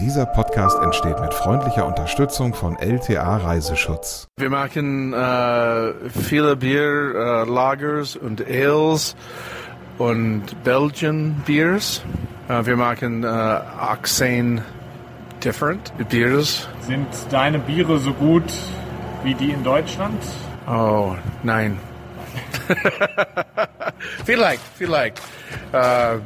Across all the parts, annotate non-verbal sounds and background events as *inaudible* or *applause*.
Dieser Podcast entsteht mit freundlicher Unterstützung von LTA Reiseschutz. Wir machen äh, viele Bier, äh, Lagers und Ales und Belgian Beers. Äh, wir machen äh, 18 different Beers. Sind deine Biere so gut wie die in Deutschland? Oh, nein. *laughs* vielleicht, vielleicht. Äh,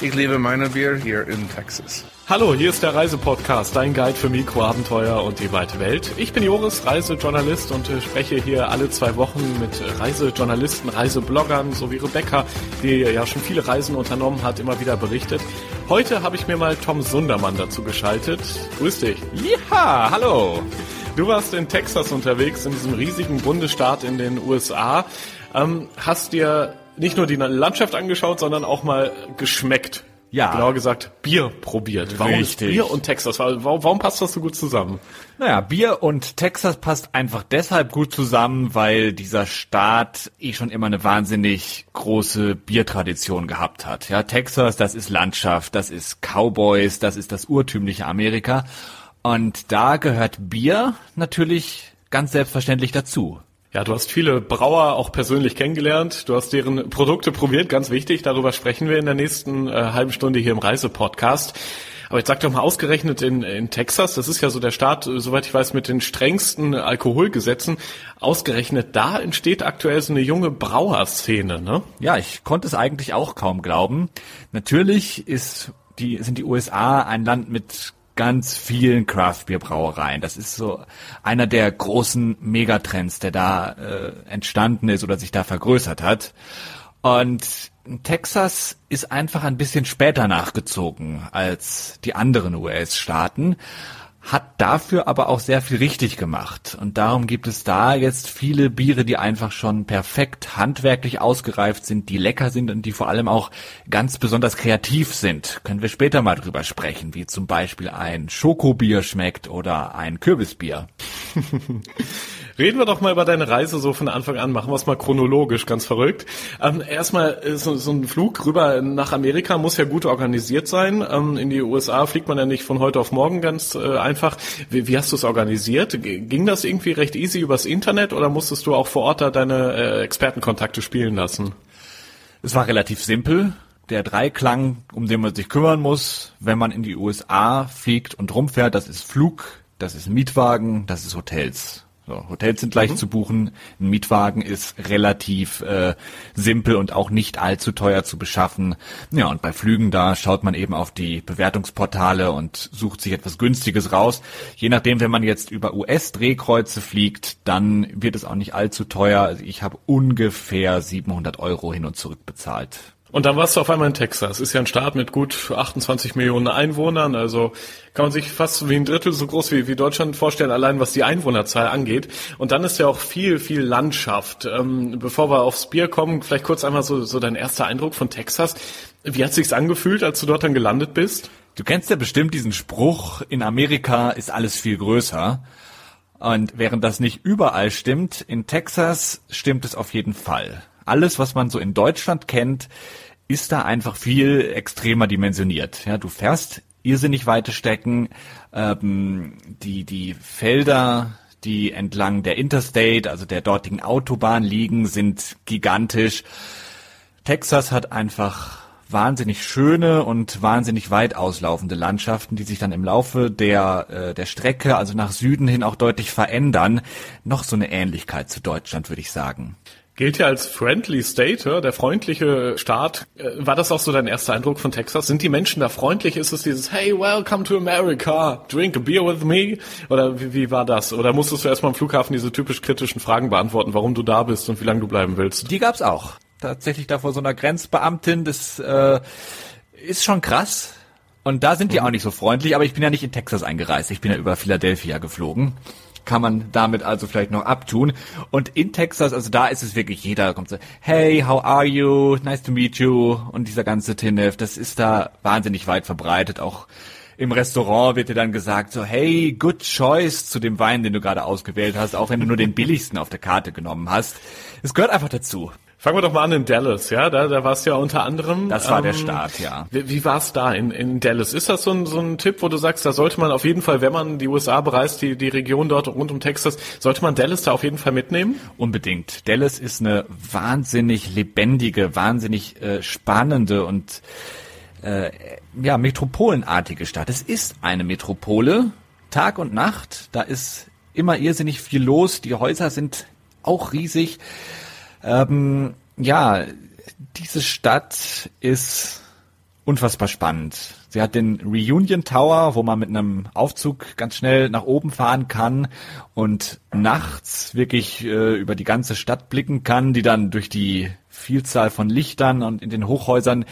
ich liebe meine Bier hier in Texas. Hallo, hier ist der Reisepodcast, dein Guide für Mikroabenteuer und die weite Welt. Ich bin Joris, Reisejournalist und äh, spreche hier alle zwei Wochen mit Reisejournalisten, Reisebloggern sowie Rebecca, die ja schon viele Reisen unternommen hat, immer wieder berichtet. Heute habe ich mir mal Tom Sundermann dazu geschaltet. Grüß dich. Ja, hallo. Du warst in Texas unterwegs, in diesem riesigen Bundesstaat in den USA. Ähm, hast dir nicht nur die Landschaft angeschaut, sondern auch mal geschmeckt. Ja. Genauer gesagt, Bier probiert. Warum Richtig. Bier und Texas? Warum, warum passt das so gut zusammen? Naja, Bier und Texas passt einfach deshalb gut zusammen, weil dieser Staat eh schon immer eine wahnsinnig große Biertradition gehabt hat. Ja, Texas, das ist Landschaft, das ist Cowboys, das ist das urtümliche Amerika. Und da gehört Bier natürlich ganz selbstverständlich dazu. Ja, du hast viele Brauer auch persönlich kennengelernt. Du hast deren Produkte probiert, ganz wichtig. Darüber sprechen wir in der nächsten äh, halben Stunde hier im Reisepodcast. Aber jetzt sag doch mal ausgerechnet in, in Texas, das ist ja so der Staat, äh, soweit ich weiß, mit den strengsten Alkoholgesetzen. Ausgerechnet da entsteht aktuell so eine junge Brauerszene, ne? Ja, ich konnte es eigentlich auch kaum glauben. Natürlich ist die, sind die USA ein Land mit ganz vielen Craft-Bier-Brauereien. Das ist so einer der großen Megatrends, der da äh, entstanden ist oder sich da vergrößert hat. Und Texas ist einfach ein bisschen später nachgezogen als die anderen US-Staaten hat dafür aber auch sehr viel richtig gemacht. Und darum gibt es da jetzt viele Biere, die einfach schon perfekt handwerklich ausgereift sind, die lecker sind und die vor allem auch ganz besonders kreativ sind. Können wir später mal drüber sprechen, wie zum Beispiel ein Schokobier schmeckt oder ein Kürbisbier. *laughs* Reden wir doch mal über deine Reise so von Anfang an. Machen wir es mal chronologisch, ganz verrückt. Ähm, erstmal, äh, so, so, ein Flug rüber nach Amerika muss ja gut organisiert sein. Ähm, in die USA fliegt man ja nicht von heute auf morgen ganz äh, einfach. Wie, wie hast du es organisiert? Ging das irgendwie recht easy übers Internet oder musstest du auch vor Ort da deine äh, Expertenkontakte spielen lassen? Es war relativ simpel. Der Dreiklang, um den man sich kümmern muss, wenn man in die USA fliegt und rumfährt, das ist Flug, das ist Mietwagen, das ist Hotels. So, Hotels sind leicht mhm. zu buchen. Ein Mietwagen ist relativ äh, simpel und auch nicht allzu teuer zu beschaffen. Ja, und bei Flügen, da schaut man eben auf die Bewertungsportale und sucht sich etwas Günstiges raus. Je nachdem, wenn man jetzt über US-Drehkreuze fliegt, dann wird es auch nicht allzu teuer. Also ich habe ungefähr 700 Euro hin und zurück bezahlt. Und dann warst du auf einmal in Texas. Ist ja ein Staat mit gut 28 Millionen Einwohnern. Also kann man sich fast wie ein Drittel so groß wie, wie Deutschland vorstellen, allein was die Einwohnerzahl angeht. Und dann ist ja auch viel, viel Landschaft. Ähm, bevor wir aufs Bier kommen, vielleicht kurz einmal so, so dein erster Eindruck von Texas. Wie hat sich's angefühlt, als du dort dann gelandet bist? Du kennst ja bestimmt diesen Spruch, in Amerika ist alles viel größer. Und während das nicht überall stimmt, in Texas stimmt es auf jeden Fall alles, was man so in Deutschland kennt, ist da einfach viel extremer dimensioniert. Ja, du fährst irrsinnig weite Strecken, ähm, die, die Felder, die entlang der Interstate, also der dortigen Autobahn liegen, sind gigantisch. Texas hat einfach wahnsinnig schöne und wahnsinnig weit auslaufende Landschaften, die sich dann im Laufe der, äh, der Strecke, also nach Süden hin auch deutlich verändern. Noch so eine Ähnlichkeit zu Deutschland, würde ich sagen gilt ja als friendly state, der freundliche Staat. Äh, war das auch so dein erster Eindruck von Texas? Sind die Menschen da freundlich? Ist es dieses Hey, welcome to America, drink a beer with me? Oder wie, wie war das? Oder musstest du erstmal am Flughafen diese typisch kritischen Fragen beantworten, warum du da bist und wie lange du bleiben willst? Die gab's auch. Tatsächlich da vor so einer Grenzbeamtin, das äh, ist schon krass. Und da sind die mhm. auch nicht so freundlich, aber ich bin ja nicht in Texas eingereist. Ich bin ja über Philadelphia geflogen kann man damit also vielleicht noch abtun. Und in Texas, also da ist es wirklich jeder kommt so, hey, how are you? Nice to meet you. Und dieser ganze Tinnef, das ist da wahnsinnig weit verbreitet. Auch im Restaurant wird dir dann gesagt so, hey, good choice zu dem Wein, den du gerade ausgewählt hast, auch wenn du nur den billigsten auf der Karte genommen hast. Es gehört einfach dazu. Fangen wir doch mal an in Dallas, ja, da, da war es ja unter anderem. Das war ähm, der Start, ja. Wie, wie war es da in, in Dallas? Ist das so ein, so ein Tipp, wo du sagst, da sollte man auf jeden Fall, wenn man die USA bereist, die, die Region dort rund um Texas, sollte man Dallas da auf jeden Fall mitnehmen? Unbedingt. Dallas ist eine wahnsinnig lebendige, wahnsinnig äh, spannende und äh, ja, metropolenartige Stadt. Es ist eine Metropole, Tag und Nacht, da ist immer irrsinnig viel los, die Häuser sind auch riesig. Ähm, ja, diese Stadt ist unfassbar spannend. Sie hat den Reunion Tower, wo man mit einem Aufzug ganz schnell nach oben fahren kann und nachts wirklich äh, über die ganze Stadt blicken kann, die dann durch die Vielzahl von Lichtern und in den Hochhäusern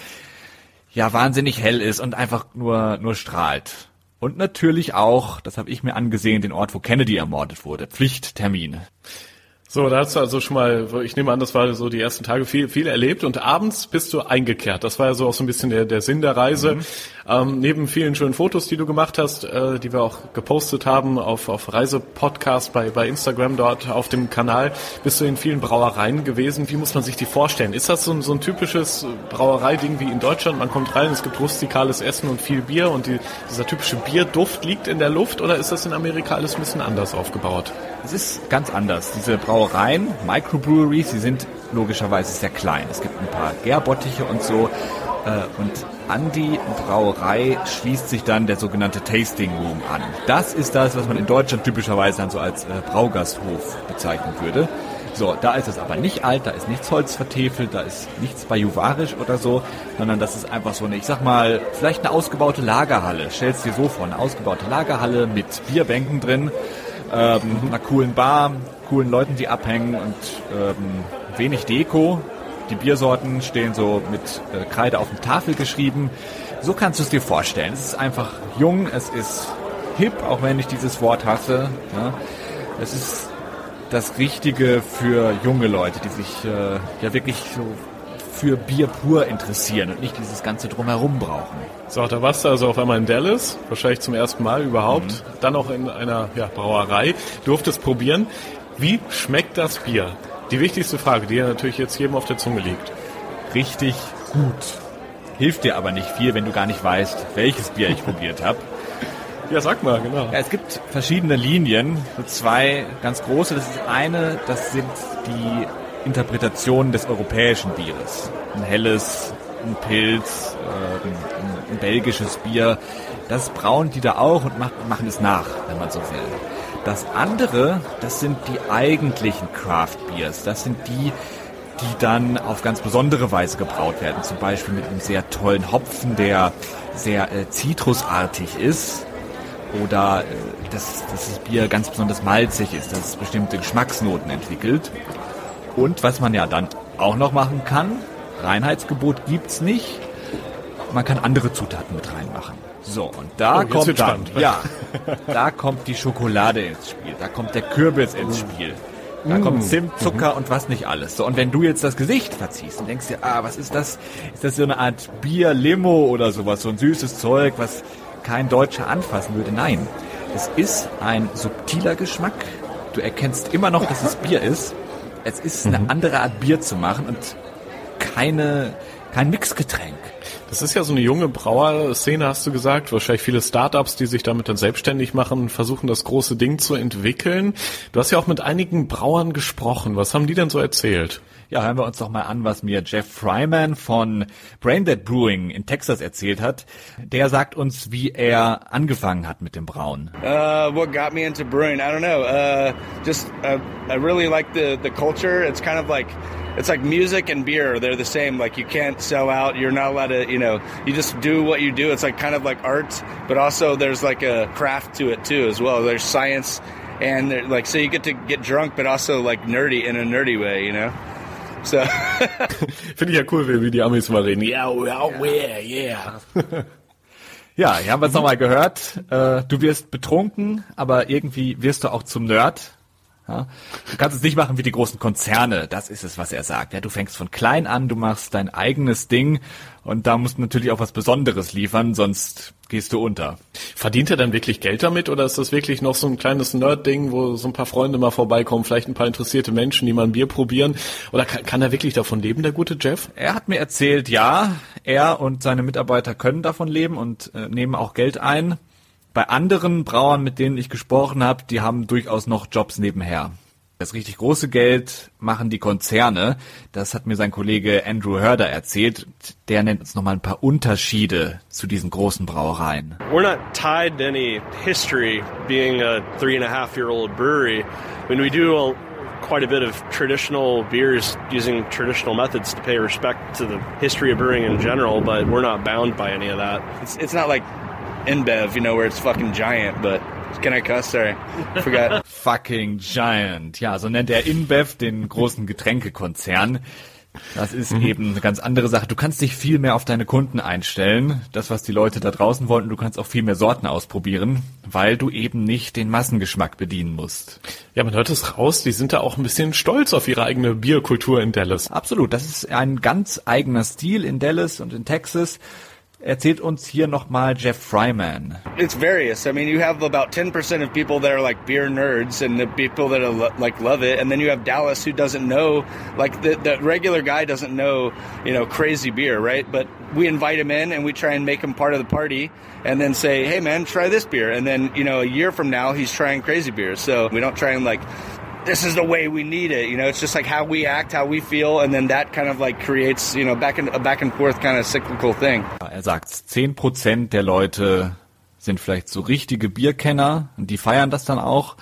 ja wahnsinnig hell ist und einfach nur nur strahlt. Und natürlich auch, das habe ich mir angesehen, den Ort, wo Kennedy ermordet wurde. Pflichttermin. So, da hast du also schon mal, ich nehme an, das war so die ersten Tage viel, viel erlebt und abends bist du eingekehrt. Das war ja so auch so ein bisschen der, der Sinn der Reise. Mhm. Ähm, neben vielen schönen Fotos, die du gemacht hast, äh, die wir auch gepostet haben auf, auf Reisepodcast bei, bei Instagram dort auf dem Kanal, bist du in vielen Brauereien gewesen. Wie muss man sich die vorstellen? Ist das so ein, so ein typisches Brauereiding wie in Deutschland? Man kommt rein, es gibt rustikales Essen und viel Bier und die, dieser typische Bierduft liegt in der Luft oder ist das in Amerika alles ein bisschen anders aufgebaut? Es ist ganz anders. Diese Brauereien, Microbreweries, die sind logischerweise sehr klein. Es gibt ein paar Gärbottiche und so. Äh, und an die Brauerei schließt sich dann der sogenannte Tasting Room an. Das ist das, was man in Deutschland typischerweise dann so als äh, Braugasthof bezeichnen würde. So, da ist es aber nicht alt, da ist nichts Holz vertefelt, da ist nichts bajuvarisch oder so, sondern das ist einfach so eine, ich sag mal, vielleicht eine ausgebaute Lagerhalle. Stellst dir so vor, eine ausgebaute Lagerhalle mit Bierbänken drin ähm, einer coolen Bar, coolen Leuten, die abhängen und ähm, wenig Deko. Die Biersorten stehen so mit äh, Kreide auf der Tafel geschrieben. So kannst du es dir vorstellen. Es ist einfach jung, es ist hip, auch wenn ich dieses Wort hasse. Ja. Es ist das Richtige für junge Leute, die sich äh, ja wirklich so für Bier pur interessieren und nicht dieses ganze Drumherum brauchen. So, da warst du also auf einmal in Dallas, wahrscheinlich zum ersten Mal überhaupt, mhm. dann auch in einer ja, Brauerei, durftest probieren. Wie schmeckt das Bier? Die wichtigste Frage, die ja natürlich jetzt jedem auf der Zunge liegt. Richtig gut. Hilft dir aber nicht viel, wenn du gar nicht weißt, welches Bier ich probiert habe. *laughs* Ja, sag mal, genau. Ja, es gibt verschiedene Linien, so zwei ganz große. Das ist eine, das sind die Interpretationen des europäischen Bieres. Ein helles, ein Pilz, äh, ein, ein, belgisches Bier. Das brauen die da auch und machen, machen es nach, wenn man so will. Das andere, das sind die eigentlichen Craft Beers. Das sind die, die dann auf ganz besondere Weise gebraut werden. Zum Beispiel mit einem sehr tollen Hopfen, der sehr äh, ist. Oder äh, dass, dass das Bier ganz besonders malzig ist, dass es bestimmte Geschmacksnoten entwickelt. Und was man ja dann auch noch machen kann, Reinheitsgebot gibt's nicht. Man kann andere Zutaten mit reinmachen. So, und da oh, kommt dann, ja, da kommt die Schokolade ins Spiel, da kommt der Kürbis ins Spiel. Da mm. kommt Zimt, Zucker mhm. und was nicht alles. So, und wenn du jetzt das Gesicht verziehst und denkst dir, ah, was ist das? Ist das so eine Art Bier-Limo oder sowas, so ein süßes Zeug, was kein Deutscher anfassen würde? Nein. Es ist ein subtiler Geschmack. Du erkennst immer noch, dass es Bier ist. Es ist eine mhm. andere Art Bier zu machen und keine, kein Mixgetränk. Das ist ja so eine junge Brauerszene, hast du gesagt. Wahrscheinlich viele Startups, die sich damit dann selbstständig machen, versuchen das große Ding zu entwickeln. Du hast ja auch mit einigen Brauern gesprochen. Was haben die denn so erzählt? Ja, hören wir uns doch mal an, was mir Jeff Fryman von Braindead Brewing in Texas erzählt hat. Der sagt uns, wie er angefangen hat mit dem Brauen. Uh, what got me into brewing? I don't know. Uh, just uh, I really like the the culture. It's kind of like it's like music and beer. They're the same. Like you can't sell out. You're not allowed to. You know, you just do what you do. It's like kind of like art, but also there's like a craft to it too as well. There's science and like so you get to get drunk, but also like nerdy in a nerdy way. You know. So. *laughs* Finde ich ja cool, wie die Amis mal reden. Oh, oh, yeah, yeah, yeah, *laughs* yeah. Ja, hier haben wir es mhm. nochmal gehört. Äh, du wirst betrunken, aber irgendwie wirst du auch zum Nerd. Ja? Du kannst es nicht machen wie die großen Konzerne. Das ist es, was er sagt. Ja, du fängst von klein an, du machst dein eigenes Ding und da musst du natürlich auch was Besonderes liefern, sonst gehst du unter. Verdient er dann wirklich Geld damit oder ist das wirklich noch so ein kleines Nerd-Ding, wo so ein paar Freunde mal vorbeikommen, vielleicht ein paar interessierte Menschen, die mal ein Bier probieren? Oder kann, kann er wirklich davon leben, der gute Jeff? Er hat mir erzählt, ja, er und seine Mitarbeiter können davon leben und äh, nehmen auch Geld ein. Bei anderen Brauern, mit denen ich gesprochen habe, die haben durchaus noch Jobs nebenher. Das richtig große Geld machen die Konzerne. Das hat mir sein Kollege Andrew Herder erzählt. Der nennt uns nochmal ein paar Unterschiede zu diesen großen Brauereien. We're not tied to any history being a three and a half year old brewery. I mean, we do a, quite a bit of traditional beers using traditional methods to pay respect to the history of brewing in general, but we're not bound by any of that. It's, it's not like InBev, you know, where it's fucking giant, but can I cuss? Sorry, forgot. *laughs* Fucking Giant. Ja, so nennt er InBev den großen Getränkekonzern. Das ist Mhm. eben eine ganz andere Sache. Du kannst dich viel mehr auf deine Kunden einstellen, das, was die Leute da draußen wollen. Du kannst auch viel mehr Sorten ausprobieren, weil du eben nicht den Massengeschmack bedienen musst. Ja, man hört es raus, die sind da auch ein bisschen stolz auf ihre eigene Bierkultur in Dallas. Absolut, das ist ein ganz eigener Stil in Dallas und in Texas. Erzählt uns hier nochmal Jeff Fryman. It's various. I mean, you have about 10% of people that are like beer nerds and the people that are like love it. And then you have Dallas who doesn't know, like the, the regular guy doesn't know, you know, crazy beer, right? But we invite him in and we try and make him part of the party and then say, hey man, try this beer. And then, you know, a year from now, he's trying crazy beer. So we don't try and like, this is the way we need it. You know, it's just like how we act, how we feel. And then that kind of like creates, you know, back and a back and forth kind of cyclical thing. Er sagt, 10% der Leute sind vielleicht so richtige Bierkenner und die feiern das dann auch.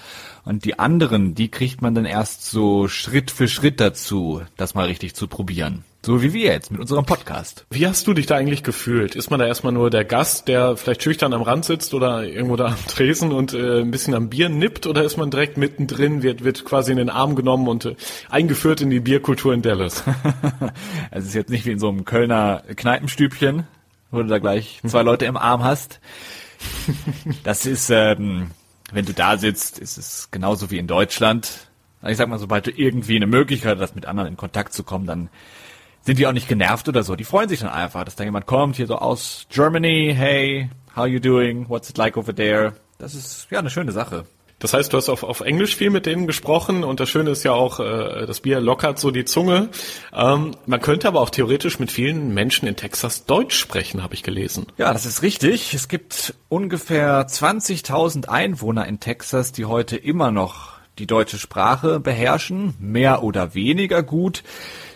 Und die anderen, die kriegt man dann erst so Schritt für Schritt dazu, das mal richtig zu probieren. So wie wir jetzt mit unserem Podcast. Wie hast du dich da eigentlich gefühlt? Ist man da erstmal nur der Gast, der vielleicht schüchtern am Rand sitzt oder irgendwo da am Tresen und äh, ein bisschen am Bier nippt oder ist man direkt mittendrin, wird, wird quasi in den Arm genommen und äh, eingeführt in die Bierkultur in Dallas? Also *laughs* es ist jetzt nicht wie in so einem Kölner Kneipenstübchen, wo du da gleich zwei Leute im Arm hast. Das ist, ähm, wenn du da sitzt, ist es genauso wie in Deutschland. Ich sag mal, sobald du irgendwie eine Möglichkeit hast, mit anderen in Kontakt zu kommen, dann sind die auch nicht genervt oder so. Die freuen sich dann einfach, dass da jemand kommt, hier so aus Germany, hey, how you doing, what's it like over there? Das ist ja eine schöne Sache. Das heißt, du hast auf, auf Englisch viel mit denen gesprochen und das Schöne ist ja auch, äh, das Bier lockert so die Zunge. Ähm, man könnte aber auch theoretisch mit vielen Menschen in Texas Deutsch sprechen, habe ich gelesen. Ja, das ist richtig. Es gibt ungefähr 20.000 Einwohner in Texas, die heute immer noch die deutsche Sprache beherrschen, mehr oder weniger gut.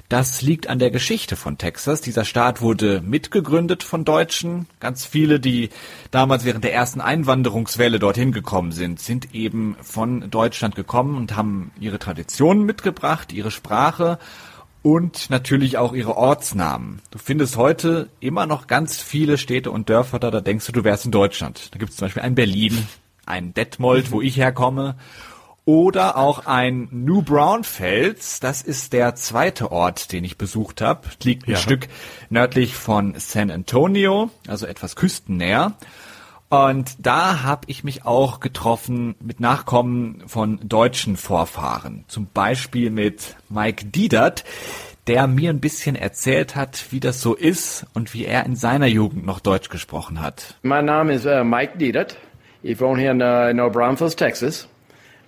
Das liegt an der Geschichte von Texas. Dieser Staat wurde mitgegründet von Deutschen. Ganz viele, die damals während der ersten Einwanderungswelle dorthin gekommen sind, sind eben von Deutschland gekommen und haben ihre Traditionen mitgebracht, ihre Sprache und natürlich auch ihre Ortsnamen. Du findest heute immer noch ganz viele Städte und Dörfer da, da denkst du, du wärst in Deutschland. Da gibt es zum Beispiel ein Berlin, ein Detmold, wo ich herkomme, oder auch ein New Braunfels. Das ist der zweite Ort, den ich besucht habe. Liegt ein Ja. Stück nördlich von San Antonio, also etwas küstennäher. Und da habe ich mich auch getroffen mit Nachkommen von deutschen Vorfahren. Zum Beispiel mit Mike Diedert, der mir ein bisschen erzählt hat, wie das so ist und wie er in seiner Jugend noch Deutsch gesprochen hat. Mein Name ist äh, Mike Diedert. Ich wohne hier in äh, New Braunfels, Texas.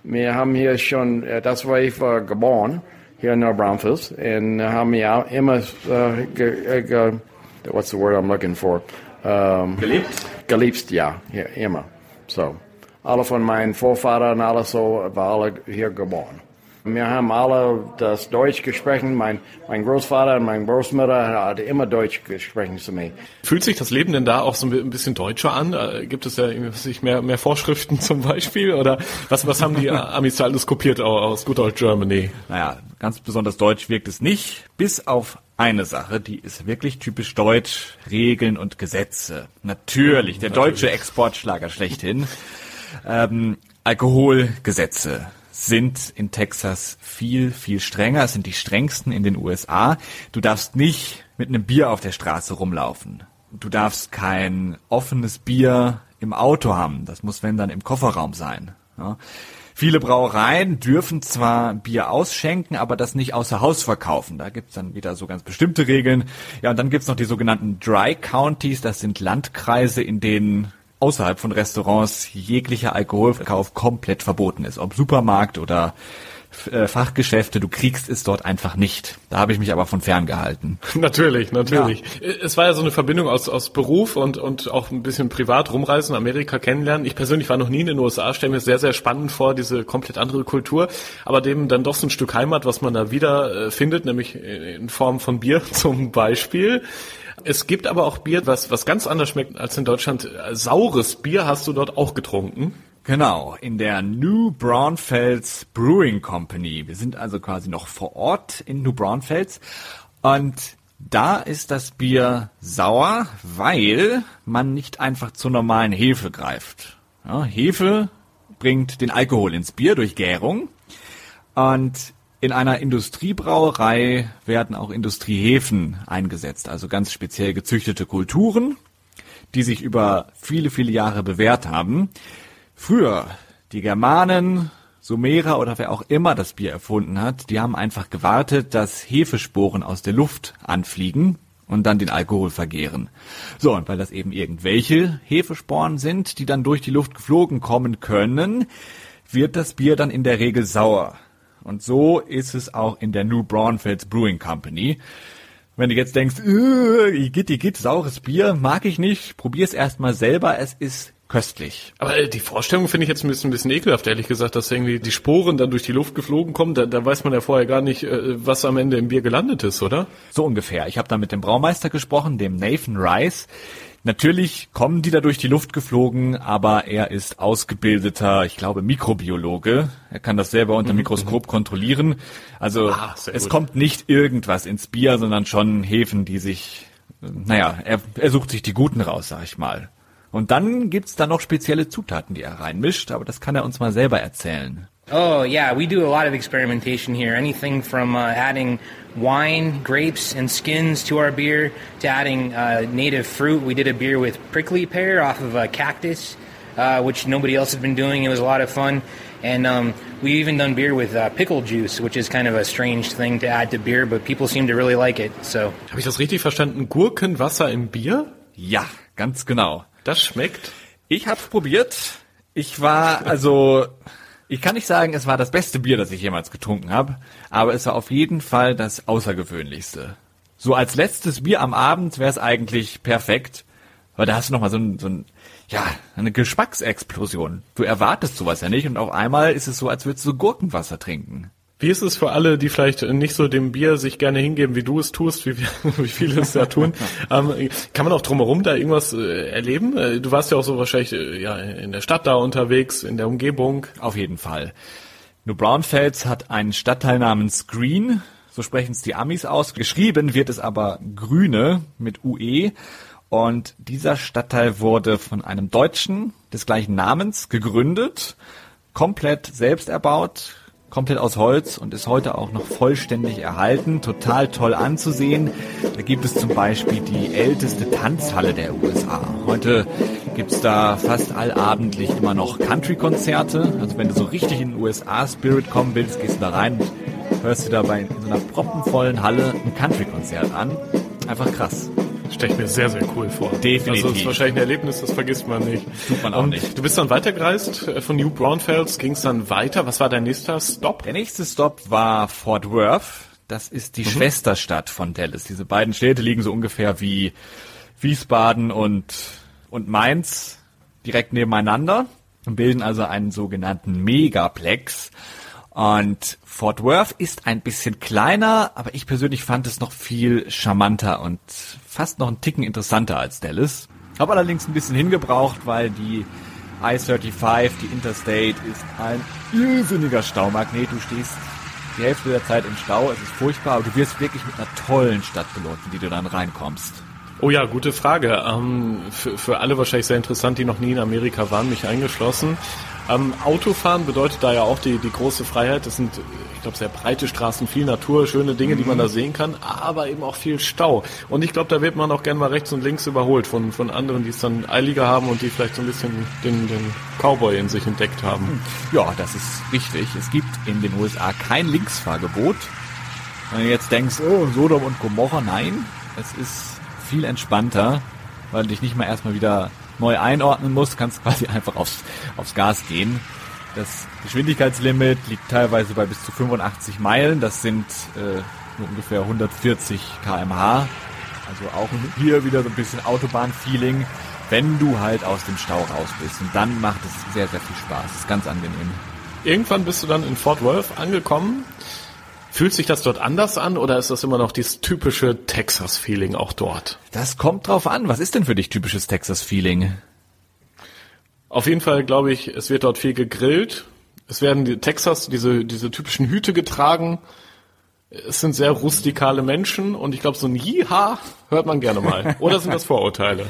Wir haben hier schon, äh, das war ich war geboren, hier in New Braunfels. Und haben ja immer, äh, ge, äh, ge, what's the word I'm looking for? Ähm, Gelebt? Geliebt, ja, hier, immer. So. Alle von meinen Vorfahren, alle so, war alle hier geboren. Wir haben alle das Deutsch gesprochen. Mein, mein Großvater und meine Großmutter hat immer Deutsch gesprochen zu mir. Fühlt sich das Leben denn da auch so ein bisschen deutscher an? Äh, Gibt es ja mehr, mehr Vorschriften *laughs* zum Beispiel? Oder was, was haben die *laughs* Amis da alles kopiert au- aus Good Old Germany? Naja, ganz besonders deutsch wirkt es nicht, bis auf eine Sache, die ist wirklich typisch deutsch, Regeln und Gesetze. Natürlich, der deutsche Exportschlager schlechthin. Ähm, Alkoholgesetze sind in Texas viel, viel strenger. Es sind die strengsten in den USA. Du darfst nicht mit einem Bier auf der Straße rumlaufen. Du darfst kein offenes Bier im Auto haben. Das muss, wenn dann, im Kofferraum sein. Ja. Viele Brauereien dürfen zwar Bier ausschenken, aber das nicht außer Haus verkaufen. Da gibt's dann wieder so ganz bestimmte Regeln. Ja, und dann gibt's noch die sogenannten Dry Counties. Das sind Landkreise, in denen außerhalb von Restaurants jeglicher Alkoholverkauf komplett verboten ist. Ob Supermarkt oder äh, Fachgeschäfte, du kriegst es dort einfach nicht. Da habe ich mich aber von fern gehalten. *laughs* Natürlich, natürlich. Ja. Es war ja so eine Verbindung aus, aus Beruf und, und auch ein bisschen privat rumreisen, Amerika kennenlernen. Ich persönlich war noch nie in den USA, stelle mir sehr, sehr spannend vor, diese komplett andere Kultur, aber dem dann doch so ein Stück Heimat, was man da wieder äh, findet, nämlich in Form von Bier *laughs* zum Beispiel. Es gibt aber auch Bier, was, was ganz anders schmeckt als in Deutschland. Saures Bier hast du dort auch getrunken. Genau, in der New Braunfels Brewing Company. Wir sind also quasi noch vor Ort in New Braunfels und da ist das Bier sauer, weil man nicht einfach zur normalen Hefe greift. Ja, Hefe bringt den Alkohol ins Bier durch Gärung und in einer Industriebrauerei werden auch Industriehefen eingesetzt, also ganz speziell gezüchtete Kulturen, die sich über viele, viele Jahre bewährt haben. Früher, die Germanen, Sumerer oder wer auch immer das Bier erfunden hat, die haben einfach gewartet, dass Hefesporen aus der Luft anfliegen und dann den Alkohol vergehren. So, und weil das eben irgendwelche Hefesporen sind, die dann durch die Luft geflogen kommen können, wird das Bier dann in der Regel sauer. Und so ist es auch in der New Braunfels Brewing Company. Wenn du jetzt denkst, äh, Igitt, Igitt, saures Bier, mag ich nicht, probier's erstmal selber, es ist köstlich. Aber äh, die Vorstellung finde ich jetzt ein bisschen, ein bisschen ekelhaft, ehrlich gesagt, dass irgendwie die Sporen dann durch die Luft geflogen kommen. Da, da weiß man ja vorher gar nicht, äh, was am Ende im Bier gelandet ist, oder? So ungefähr. Ich habe da mit dem Braumeister gesprochen, dem Nathan Rice. Natürlich kommen die da durch die Luft geflogen, aber er ist ausgebildeter, ich glaube, Mikrobiologe. Er kann das selber unter mhm, Mikroskop kontrollieren. Also ah, es gut. kommt nicht irgendwas ins Bier, sondern schon Hefen, die sich, naja, er, er sucht sich die guten raus, sag ich mal. Und dann gibt's da noch spezielle Zutaten, die er reinmischt, aber das kann er uns mal selber erzählen. Oh, yeah, we do a lot of experimentation here. Anything from uh, adding wine, grapes, and skins to our beer to adding uh, native fruit. We did a beer with prickly pear off of a cactus, uh, which nobody else has been doing. It was a lot of fun. And um, we even done beer with uh, pickle juice, which is kind of a strange thing to add to beer, but people seem to really like it. So. Habe ich das richtig verstanden? Gurkenwasser im Bier? Ja, ganz genau. Das schmeckt? Ich hab's probiert. Ich war, also, ich kann nicht sagen, es war das beste Bier, das ich jemals getrunken habe, aber es war auf jeden Fall das Außergewöhnlichste. So als letztes Bier am Abend wäre es eigentlich perfekt, weil da hast du nochmal so ein, so ein, ja, eine Geschmacksexplosion. Du erwartest sowas ja nicht und auf einmal ist es so, als würdest du Gurkenwasser trinken. Wie ist es für alle, die vielleicht nicht so dem Bier sich gerne hingeben, wie du es tust, wie, *laughs* wie viele es ja tun? *laughs* ähm, kann man auch drumherum da irgendwas äh, erleben? Äh, du warst ja auch so wahrscheinlich äh, ja, in der Stadt da unterwegs, in der Umgebung. Auf jeden Fall. New Braunfels hat einen Stadtteil namens Green, so sprechen es die Amis aus. Geschrieben wird es aber Grüne mit UE. Und dieser Stadtteil wurde von einem Deutschen des gleichen Namens gegründet, komplett selbst erbaut, komplett aus Holz und ist heute auch noch vollständig erhalten, total toll anzusehen. Da gibt es zum Beispiel die älteste Tanzhalle der USA. Heute gibt's da fast allabendlich immer noch Country-Konzerte. Also wenn du so richtig in den USA-Spirit kommen willst, gehst du da rein und hörst dir dabei in so einer proppenvollen Halle ein Country-Konzert an. Einfach krass. Stelle ich mir sehr, sehr cool vor. Definitiv. Also das ist wahrscheinlich ein Erlebnis, das vergisst man nicht. Tut man auch Und nicht. Du bist dann weitergereist äh, von New Braunfels, ging es dann weiter. Was war dein nächster Stop? Der nächste Stop war Fort Worth. Das ist die mhm. Schwesterstadt von Dallas. Diese beiden Städte liegen so ungefähr wie Wiesbaden und, und Mainz direkt nebeneinander und bilden also einen sogenannten Megaplex. Und Fort Worth ist ein bisschen kleiner, aber ich persönlich fand es noch viel charmanter und fast noch einen Ticken interessanter als Dallas. Habe allerdings ein bisschen hingebraucht, weil die I-35, die Interstate, ist ein irrsinniger Staumagnet. Du stehst die Hälfte der Zeit im Stau, es ist furchtbar, aber du wirst wirklich mit einer tollen Stadt belohnt, in die du dann reinkommst. Oh ja, gute Frage. Ähm, für, für alle wahrscheinlich sehr interessant, die noch nie in Amerika waren, mich eingeschlossen. Ähm, Autofahren bedeutet da ja auch die, die große Freiheit. Das sind, ich glaube, sehr breite Straßen, viel Natur, schöne Dinge, die man da sehen kann, aber eben auch viel Stau. Und ich glaube, da wird man auch gerne mal rechts und links überholt von, von anderen, die es dann eiliger haben und die vielleicht so ein bisschen den, den Cowboy in sich entdeckt haben. Ja, das ist richtig. Es gibt in den USA kein Linksfahrgebot. Wenn du jetzt denkst, oh, Sodom und Gomorra, nein, es ist viel entspannter, weil du dich nicht mal erstmal wieder neu einordnen musst, kannst quasi einfach aufs, aufs Gas gehen. Das Geschwindigkeitslimit liegt teilweise bei bis zu 85 Meilen, das sind äh, nur ungefähr 140 kmh. Also auch hier wieder so ein bisschen Autobahn-Feeling, wenn du halt aus dem Stau raus bist. Und dann macht es sehr, sehr viel Spaß. Das ist ganz angenehm. Irgendwann bist du dann in Fort Worth angekommen. Fühlt sich das dort anders an oder ist das immer noch dieses typische Texas-Feeling auch dort? Das kommt drauf an. Was ist denn für dich typisches Texas-Feeling? Auf jeden Fall glaube ich, es wird dort viel gegrillt. Es werden die Texas, diese, diese typischen Hüte getragen. Es sind sehr rustikale Menschen und ich glaube, so ein Jiha hört man gerne mal. Oder sind das *laughs* Vorurteile?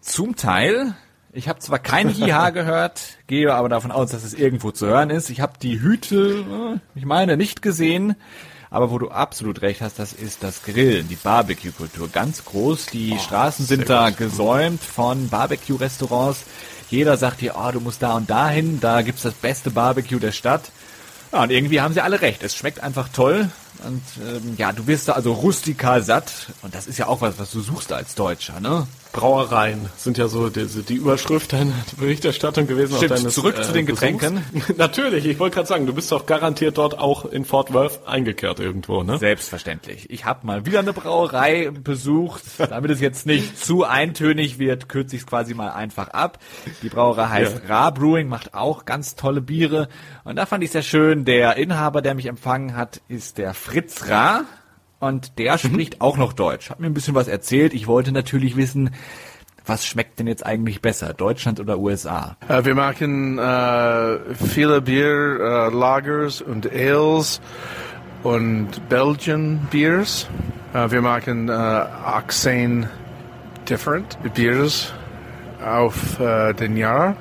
Zum Teil. Ich habe zwar kein Jiha *laughs* gehört, gehe aber davon aus, dass es irgendwo zu hören ist. Ich habe die Hüte, äh, ich meine, nicht gesehen. Aber wo du absolut recht hast, das ist das Grillen, die Barbecue-Kultur. Ganz groß. Die Straßen sind da gesäumt von Barbecue-Restaurants. Jeder sagt dir, oh, du musst da und dahin, da gibt's das beste Barbecue der Stadt. Ja, und irgendwie haben sie alle recht. Es schmeckt einfach toll. Und ähm, ja, du wirst da also rustikal satt. Und das ist ja auch was, was du suchst als Deutscher, ne? Brauereien sind ja so die, die Überschrift deiner *laughs* Berichterstattung gewesen. Stimmt, deines, zurück zu den Getränken. *laughs* Natürlich, ich wollte gerade sagen, du bist doch garantiert dort auch in Fort Worth eingekehrt irgendwo, ne? Selbstverständlich. Ich habe mal wieder eine Brauerei besucht. Damit es jetzt nicht zu eintönig wird, kürze ich es quasi mal einfach ab. Die Brauerei heißt Ja. Ra Brewing, macht auch ganz tolle Biere. Und da fand ich sehr schön, der Inhaber, der mich empfangen hat, ist der Fritz Ra. Und der spricht auch noch Deutsch. Hat mir ein bisschen was erzählt. Ich wollte natürlich wissen, was schmeckt denn jetzt eigentlich besser, Deutschland oder USA? Äh, wir machen äh, viele Bier, äh, Lagers und Ales und Belgian Beers. Äh, wir machen äh, 18 different Beers auf äh, den Jahr.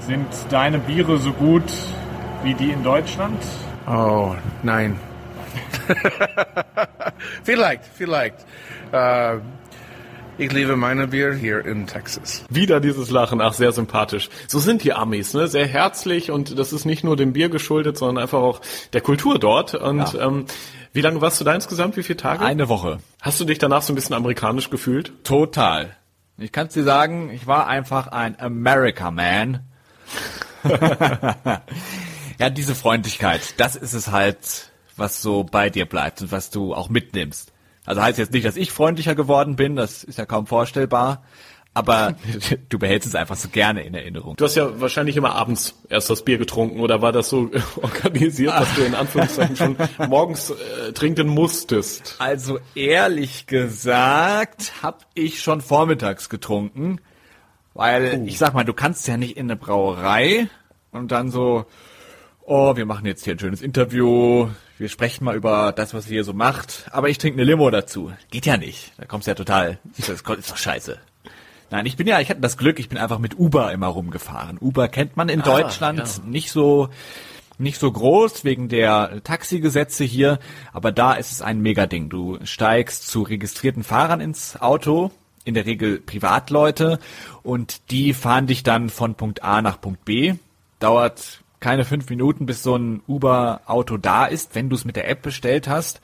Sind deine Biere so gut wie die in Deutschland? Oh, nein. Vielleicht, vielleicht. Äh, ich liebe meine Bier hier in Texas. Wieder dieses Lachen, ach, sehr sympathisch. So sind die Amis, ne? Sehr herzlich und das ist nicht nur dem Bier geschuldet, sondern einfach auch der Kultur dort. Und Ja. ähm, wie lange warst du da insgesamt? Wie viele Tage? Eine Woche. Hast du dich danach so ein bisschen amerikanisch gefühlt? Total. Ich kann dir sagen, ich war einfach ein America Man. *laughs* *laughs* ja, diese Freundlichkeit, das ist es halt, was so bei dir bleibt und was du auch mitnimmst. Also heißt jetzt nicht, dass ich freundlicher geworden bin, das ist ja kaum vorstellbar, aber *laughs* du behältst es einfach so gerne in Erinnerung. Du hast ja wahrscheinlich immer abends erst das Bier getrunken oder war das so *laughs* organisiert, dass du in Anführungszeichen schon *laughs* morgens äh, trinken musstest? Also ehrlich gesagt, habe ich schon vormittags getrunken, weil ich sag mal, du kannst ja nicht in eine Brauerei und dann so, oh, wir machen jetzt hier ein schönes Interview, wir sprechen mal über das, was ihr hier so macht, aber ich trinke eine Limo dazu. Geht ja nicht. Da kommst du ja total, das ist doch scheiße. Nein, ich bin ja, ich hatte das Glück, ich bin einfach mit Uber immer rumgefahren. Uber kennt man in Deutschland ja. nicht so nicht so groß wegen der Taxigesetze hier, aber da ist es ein Mega-Ding. Du steigst zu registrierten Fahrern ins Auto, in der Regel Privatleute, und die fahren dich dann von Punkt A nach Punkt B. Dauert keine fünf Minuten, bis so ein Uber-Auto da ist, wenn du es mit der App bestellt hast.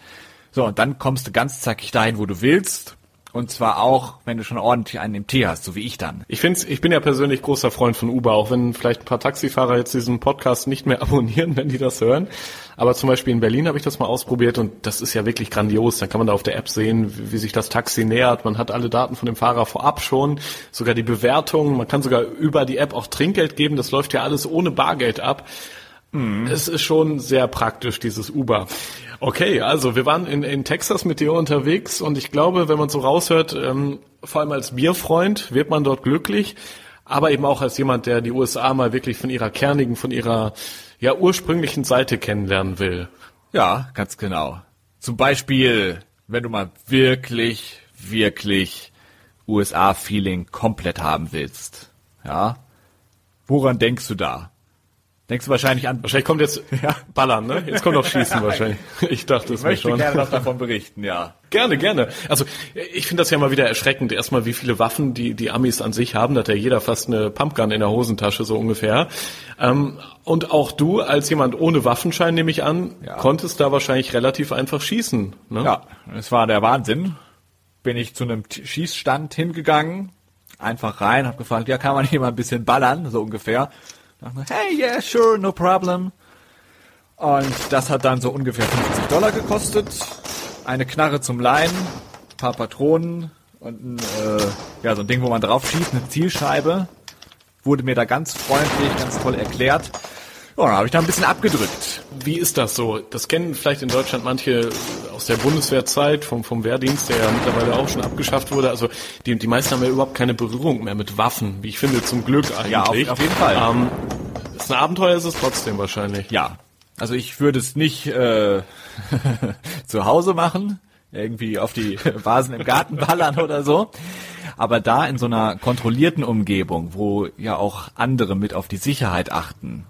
So, und dann kommst du ganz zackig dahin, wo du willst. Und zwar auch, wenn du schon ordentlich einen im Tee hast, so wie ich dann. Ich find's, ich bin ja persönlich großer Freund von Uber, auch wenn vielleicht ein paar Taxifahrer jetzt diesen Podcast nicht mehr *laughs* abonnieren, wenn die das hören. Aber zum Beispiel in Berlin habe ich das mal ausprobiert und das ist ja wirklich grandios. Da kann man da auf der App sehen, wie, wie sich das Taxi nähert. Man hat alle Daten von dem Fahrer vorab schon, sogar die Bewertung. Man kann sogar über die App auch Trinkgeld geben. Das läuft ja alles ohne Bargeld ab. Es ist schon sehr praktisch, dieses Uber. Okay, also wir waren in, in Texas mit dir unterwegs und ich glaube, wenn man so raushört, ähm, vor allem als Bierfreund wird man dort glücklich, aber eben auch als jemand, der die USA mal wirklich von ihrer kernigen, von ihrer ja ursprünglichen Seite kennenlernen will. Ja, ganz genau. Zum Beispiel, wenn du mal wirklich, wirklich USA-Feeling komplett haben willst, ja, woran denkst du da? Denkst du wahrscheinlich an... Wahrscheinlich kommt jetzt ja. Ballern, ne? Jetzt kommt auch Schießen *laughs* wahrscheinlich. Ich dachte es mir schon. Ich möchte gerne noch davon berichten, ja. Gerne, gerne. Also ich finde das ja mal wieder erschreckend. Erstmal, wie viele Waffen die, die Amis an sich haben. Da hat ja jeder fast eine Pumpgun in der Hosentasche, so ungefähr. Ähm, und auch du, als jemand ohne Waffenschein, nehme ich an, ja. konntest da wahrscheinlich relativ einfach schießen. Ne? Ja, es war der Wahnsinn. Bin ich zu einem Schießstand hingegangen, einfach rein, habe gefragt, ja, kann man hier mal ein bisschen ballern, so ungefähr. Hey, yeah, sure, no problem. Und das hat dann so ungefähr 50 Dollar gekostet. Eine Knarre zum Leihen, ein paar Patronen und ein, äh, ja, so ein Ding, wo man drauf schießt, eine Zielscheibe. Wurde mir da ganz freundlich, ganz toll erklärt. Ja, dann habe ich da ein bisschen abgedrückt. Wie ist das so? Das kennen vielleicht in Deutschland manche aus der Bundeswehrzeit, vom, vom Wehrdienst, der ja mittlerweile auch schon abgeschafft wurde. Also die, die meisten haben ja überhaupt keine Berührung mehr mit Waffen, wie ich finde, zum Glück eigentlich. Ja, auf, auf jeden Fall. Ähm, ist ein Abenteuer ist es trotzdem wahrscheinlich. Ja. Also ich würde es nicht äh, *laughs* zu Hause machen, irgendwie auf die Vasen im Garten ballern oder so. Aber da in so einer kontrollierten Umgebung, wo ja auch andere mit auf die Sicherheit achten,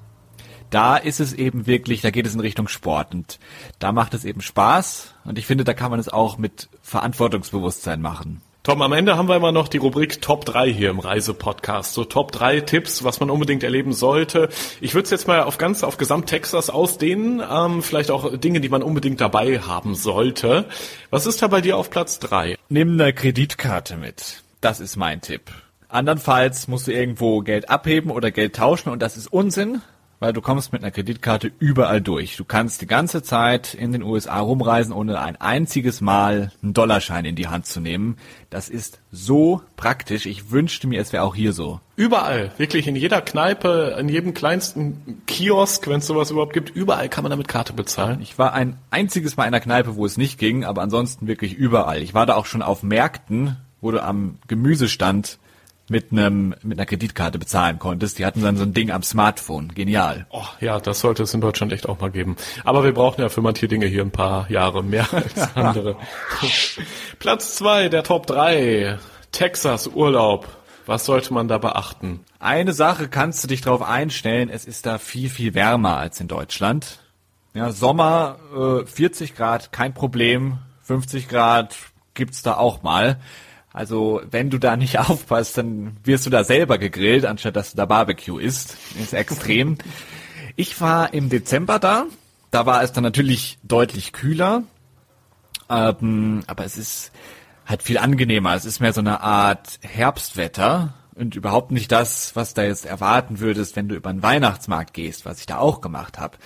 da ist es eben wirklich, da geht es in Richtung Sport und da macht es eben Spaß und ich finde, da kann man es auch mit Verantwortungsbewusstsein machen. Tom, am Ende haben wir immer noch die Rubrik Top 3 hier im Reisepodcast. So Top 3 Tipps, was man unbedingt erleben sollte. Ich würde es jetzt mal auf ganz, auf Gesamt-Texas ausdehnen. Ähm, vielleicht auch Dinge, die man unbedingt dabei haben sollte. Was ist da bei dir auf Platz 3? Nimm eine Kreditkarte mit. Das ist mein Tipp. Andernfalls musst du irgendwo Geld abheben oder Geld tauschen und das ist Unsinn, weil du kommst mit einer Kreditkarte überall durch. Du kannst die ganze Zeit in den USA rumreisen, ohne ein einziges Mal einen Dollarschein in die Hand zu nehmen. Das ist so praktisch. Ich wünschte mir, es wäre auch hier so. Überall, wirklich in jeder Kneipe, in jedem kleinsten Kiosk, wenn es sowas überhaupt gibt, überall kann man damit Karte bezahlen. Ich war ein einziges Mal in einer Kneipe, wo es nicht ging, aber ansonsten wirklich überall. Ich war da auch schon auf Märkten, wo du am Gemüsestand mit einem mit einer Kreditkarte bezahlen konntest. Die hatten dann so ein Ding am Smartphone. Genial. Oh, ja, das sollte es in Deutschland echt auch mal geben. Aber wir brauchen ja für manche Dinge hier ein paar Jahre mehr *laughs* als andere. *laughs* Platz zwei der Top drei Texas Urlaub. Was sollte man da beachten? Eine Sache kannst du dich darauf einstellen, es ist da viel, viel wärmer als in Deutschland. Ja, Sommer äh, 40 Grad, kein Problem. 50 Grad gibt's da auch mal. Also wenn du da nicht *laughs* aufpasst, dann wirst du da selber gegrillt, anstatt dass du da Barbecue isst. Ist extrem. Ich war im Dezember da. Da war es dann natürlich deutlich kühler. Ähm, aber es ist halt viel angenehmer. Es ist mehr so eine Art Herbstwetter und überhaupt nicht das, was da jetzt erwarten würdest, wenn du über den Weihnachtsmarkt gehst, was ich da auch gemacht habe.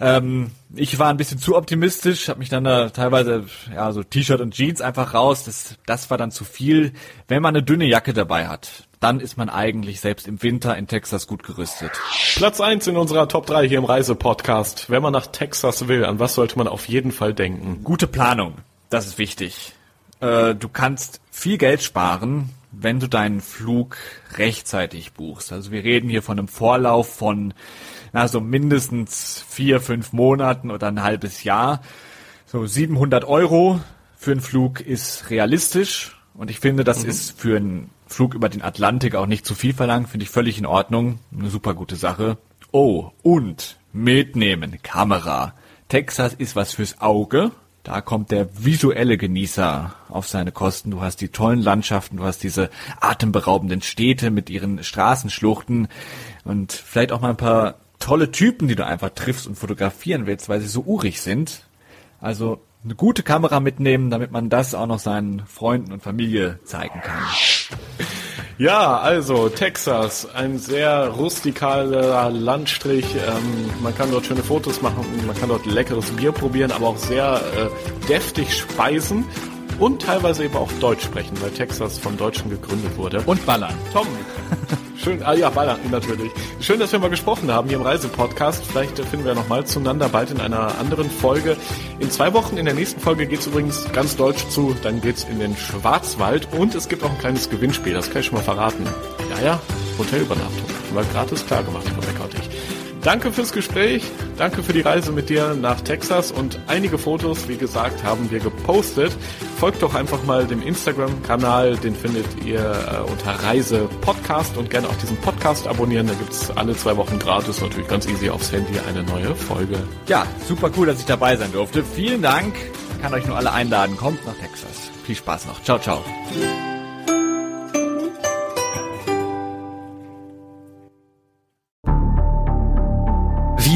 Ähm, ich war ein bisschen zu optimistisch, habe mich dann da teilweise ja so T-Shirt und Jeans einfach raus. Das, das war dann zu viel. Wenn man eine dünne Jacke dabei hat, dann ist man eigentlich selbst im Winter in Texas gut gerüstet. Platz eins in unserer Top 3 hier im Reisepodcast. Wenn man nach Texas will, an was sollte man auf jeden Fall denken? Gute Planung, das ist wichtig. Äh, du kannst viel Geld sparen, wenn du deinen Flug rechtzeitig buchst. Also wir reden hier von einem Vorlauf von also mindestens vier, fünf Monaten oder ein halbes Jahr. So 700 Euro für einen Flug ist realistisch und ich finde, das mhm. ist für einen Flug über den Atlantik auch nicht zu viel verlangt, finde ich völlig in Ordnung, eine super gute Sache. Oh, und mitnehmen, Kamera. Texas ist was fürs Auge. Da kommt der visuelle Genießer auf seine Kosten. Du hast die tollen Landschaften, du hast diese atemberaubenden Städte mit ihren Straßenschluchten und vielleicht auch mal ein paar tolle Typen, die du einfach triffst und fotografieren willst, weil sie so urig sind. Also eine gute Kamera mitnehmen, damit man das auch noch seinen Freunden und Familie zeigen kann. Ja, also Texas, ein sehr rustikaler Landstrich. Ähm, man kann dort schöne Fotos machen, man kann dort leckeres Bier probieren, aber auch sehr äh, deftig speisen und teilweise eben auch Deutsch sprechen, weil Texas von Deutschen gegründet wurde. Und ballern. Tom, *laughs* schön, ah ja, ballern natürlich. Schön, dass wir mal gesprochen haben hier im Reisepodcast. Vielleicht finden wir nochmal zueinander bald in einer anderen Folge. In zwei Wochen, in der nächsten Folge geht's übrigens ganz deutsch zu. Dann geht's in den Schwarzwald und es gibt auch ein kleines Gewinnspiel, das kann ich schon mal verraten. Ja, ja, Hotelübernachtung. War gratis klar gemacht Becker und ich. Danke fürs Gespräch, danke für die Reise mit dir nach Texas und einige Fotos, wie gesagt, haben wir gepostet. Folgt doch einfach mal dem Instagram-Kanal, den findet ihr äh, unter Reise Podcast und gerne auch diesen Podcast abonnieren. Da gibt's alle zwei Wochen gratis, natürlich ganz easy aufs Handy, eine neue Folge. Ja, super cool, dass ich dabei sein durfte. Vielen Dank. Ich kann euch nur alle einladen. Kommt nach Texas. Viel Spaß noch. Ciao, ciao.